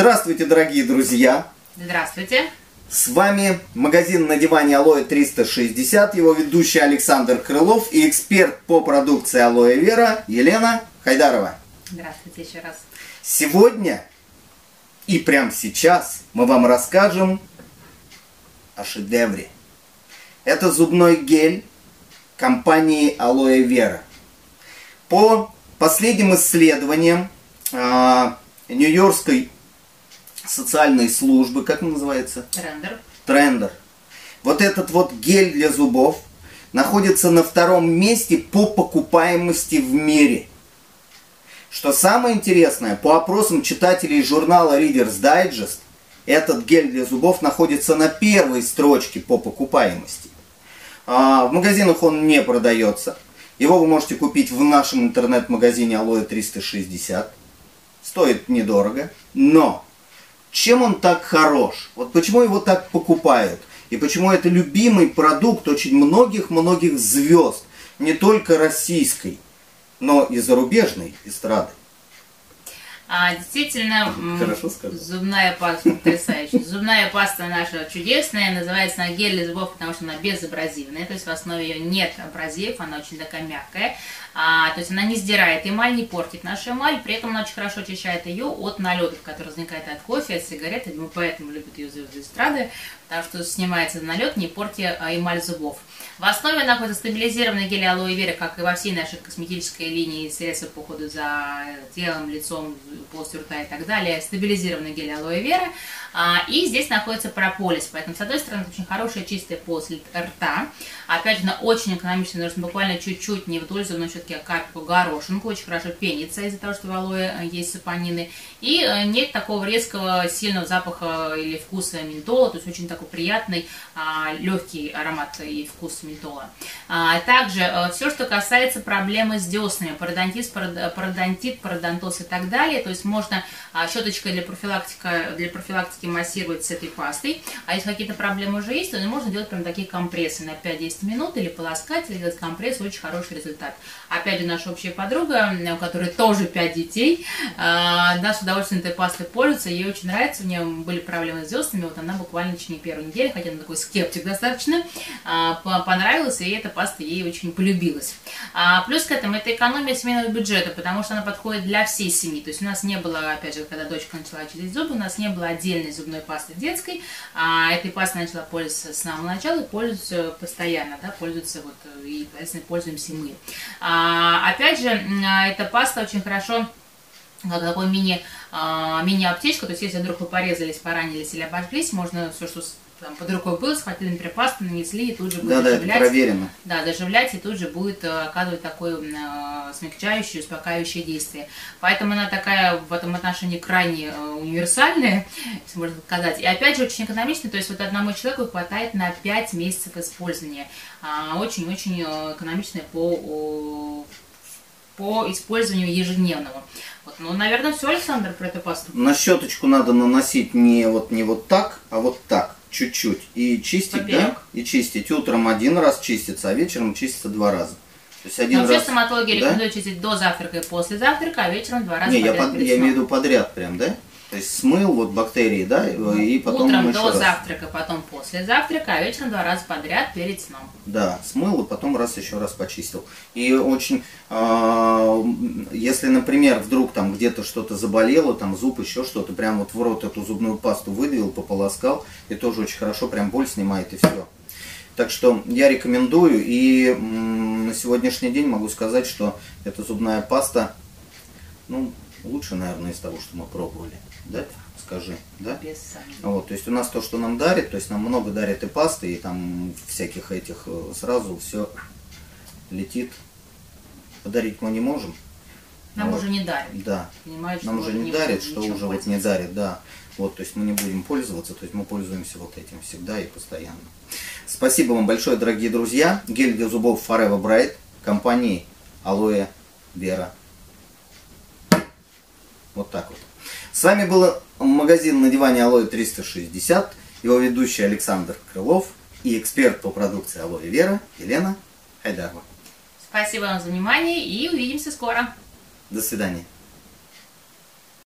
Здравствуйте, дорогие друзья! Здравствуйте! С вами магазин на диване Алоэ 360, его ведущий Александр Крылов и эксперт по продукции Алоэ Вера Елена Хайдарова. Здравствуйте еще раз. Сегодня и прямо сейчас мы вам расскажем о шедевре. Это зубной гель компании Алоэ Вера. По последним исследованиям а, Нью-Йоркской социальной службы, как он называется? Трендер. Трендер. Вот этот вот гель для зубов находится на втором месте по покупаемости в мире. Что самое интересное, по опросам читателей журнала Reader's Digest, этот гель для зубов находится на первой строчке по покупаемости. А, в магазинах он не продается. Его вы можете купить в нашем интернет-магазине Алоэ 360. Стоит недорого. Но чем он так хорош? Вот почему его так покупают? И почему это любимый продукт очень многих-многих звезд, не только российской, но и зарубежной эстрады. А, действительно, зубная паста потрясающая. Зубная паста наша чудесная, называется она гель для зубов, потому что она безабразивная, то есть в основе ее нет абразивов, она очень такая мягкая. А, то есть она не сдирает эмаль, не портит нашу эмаль, при этом она очень хорошо очищает ее от налетов, которые возникают от кофе, от сигарет, и поэтому любят ее звезды эстрады, потому что снимается налет, не портя а, эмаль зубов. В основе находится стабилизированный гель алоэ вера, как и во всей нашей косметической линии средства по уходу за телом, лицом, полостью рта и так далее. Стабилизированный гель алоэ вера. А, и здесь находится прополис, поэтому с одной стороны очень хорошая чистая полость рта. Опять же, она очень экономичная, нужно буквально чуть-чуть, не вдоль зубной щетки, а капельку горошинку. Очень хорошо пенится из-за того, что в алоэ э, есть сапонины. И э, нет такого резкого, сильного запаха или вкуса ментола, то есть очень такой приятный, а, легкий аромат и вкус ментола. А, также э, все, что касается проблемы с деснами, пародонтит, пародонтит, пародонтоз и так далее, то есть можно а, щеточкой для профилактики, для профилактики массировать с этой пастой, а если какие-то проблемы уже есть, то можно делать прям такие компрессы на 5-10 минут или полоскать, или делать компресс, очень хороший результат. Опять же, наша общая подруга, у которой тоже 5 детей, да, с удовольствием этой пастой пользуется, ей очень нравится, у нее были проблемы с деснами, вот она буквально в течение первой недели, хотя она такой скептик достаточно, понравилась, и эта паста ей очень полюбилась. А, плюс к этому это экономия семейного бюджета, потому что она подходит для всей семьи. То есть у нас не было, опять же, когда дочка начала чистить зубы, у нас не было отдельной зубной пасты детской. А этой пастой начала пользоваться с самого начала и пользуется постоянно, да, пользуется вот, и, соответственно, пользуемся мы. А, опять же, эта паста очень хорошо как такой мини, а, мини-аптечка, то есть если вдруг вы порезались, поранились или обожглись, можно все, что там под рукой было, схватили, например, пасту, нанесли, и тут же будет да, заживлять. Да, это проверено. Да, заживлять, и тут же будет э, оказывать такое э, смягчающее, успокаивающее действие. Поэтому она такая в этом отношении крайне э, универсальная, если можно сказать. И опять же, очень экономичная, то есть вот одному человеку хватает на 5 месяцев использования. А, очень-очень э, экономичная по по использованию ежедневному. Вот, ну, наверное, все, Александр, про эту пасту. На щеточку надо наносить не вот, не вот так, а вот так чуть-чуть. И чистить, Поперек. да? И чистить. Утром один раз чистится, а вечером чистится два раза. То есть один Но раз... стоматологи да? рекомендуют чистить до завтрака и после завтрака, а вечером два раза Не, я, под, я имею в виду подряд прям, да? То есть смыл вот бактерии, да, и потом Утром до раз. завтрака, потом после завтрака, а вечером два раза подряд перед сном. Да, смыл и потом раз еще раз почистил. И очень, э, если, например, вдруг там где-то что-то заболело, там зуб, еще что-то, прям вот в рот эту зубную пасту выдавил, пополоскал, и тоже очень хорошо прям боль снимает и все. Так что я рекомендую, и на сегодняшний день могу сказать, что эта зубная паста, ну, лучше, наверное, из того, что мы пробовали. Да? Скажи, да? Без. Вот, то есть у нас то, что нам дарит, то есть нам много дарят и пасты, и там всяких этих э, сразу все летит. Подарить мы не можем. Нам вот. уже не дарят. Да. Понимаете, нам уже не дарят, что уже вот не дарит, да. Вот, то есть мы не будем пользоваться, то есть мы пользуемся вот этим всегда и постоянно. Спасибо вам большое, дорогие друзья. Гель для зубов Forever Bright компании Aloe Vera. Вот так вот. С вами был магазин на диване Алоэ 360, его ведущий Александр Крылов и эксперт по продукции Алоэ Вера Елена Хайдарова. Спасибо вам за внимание и увидимся скоро. До свидания.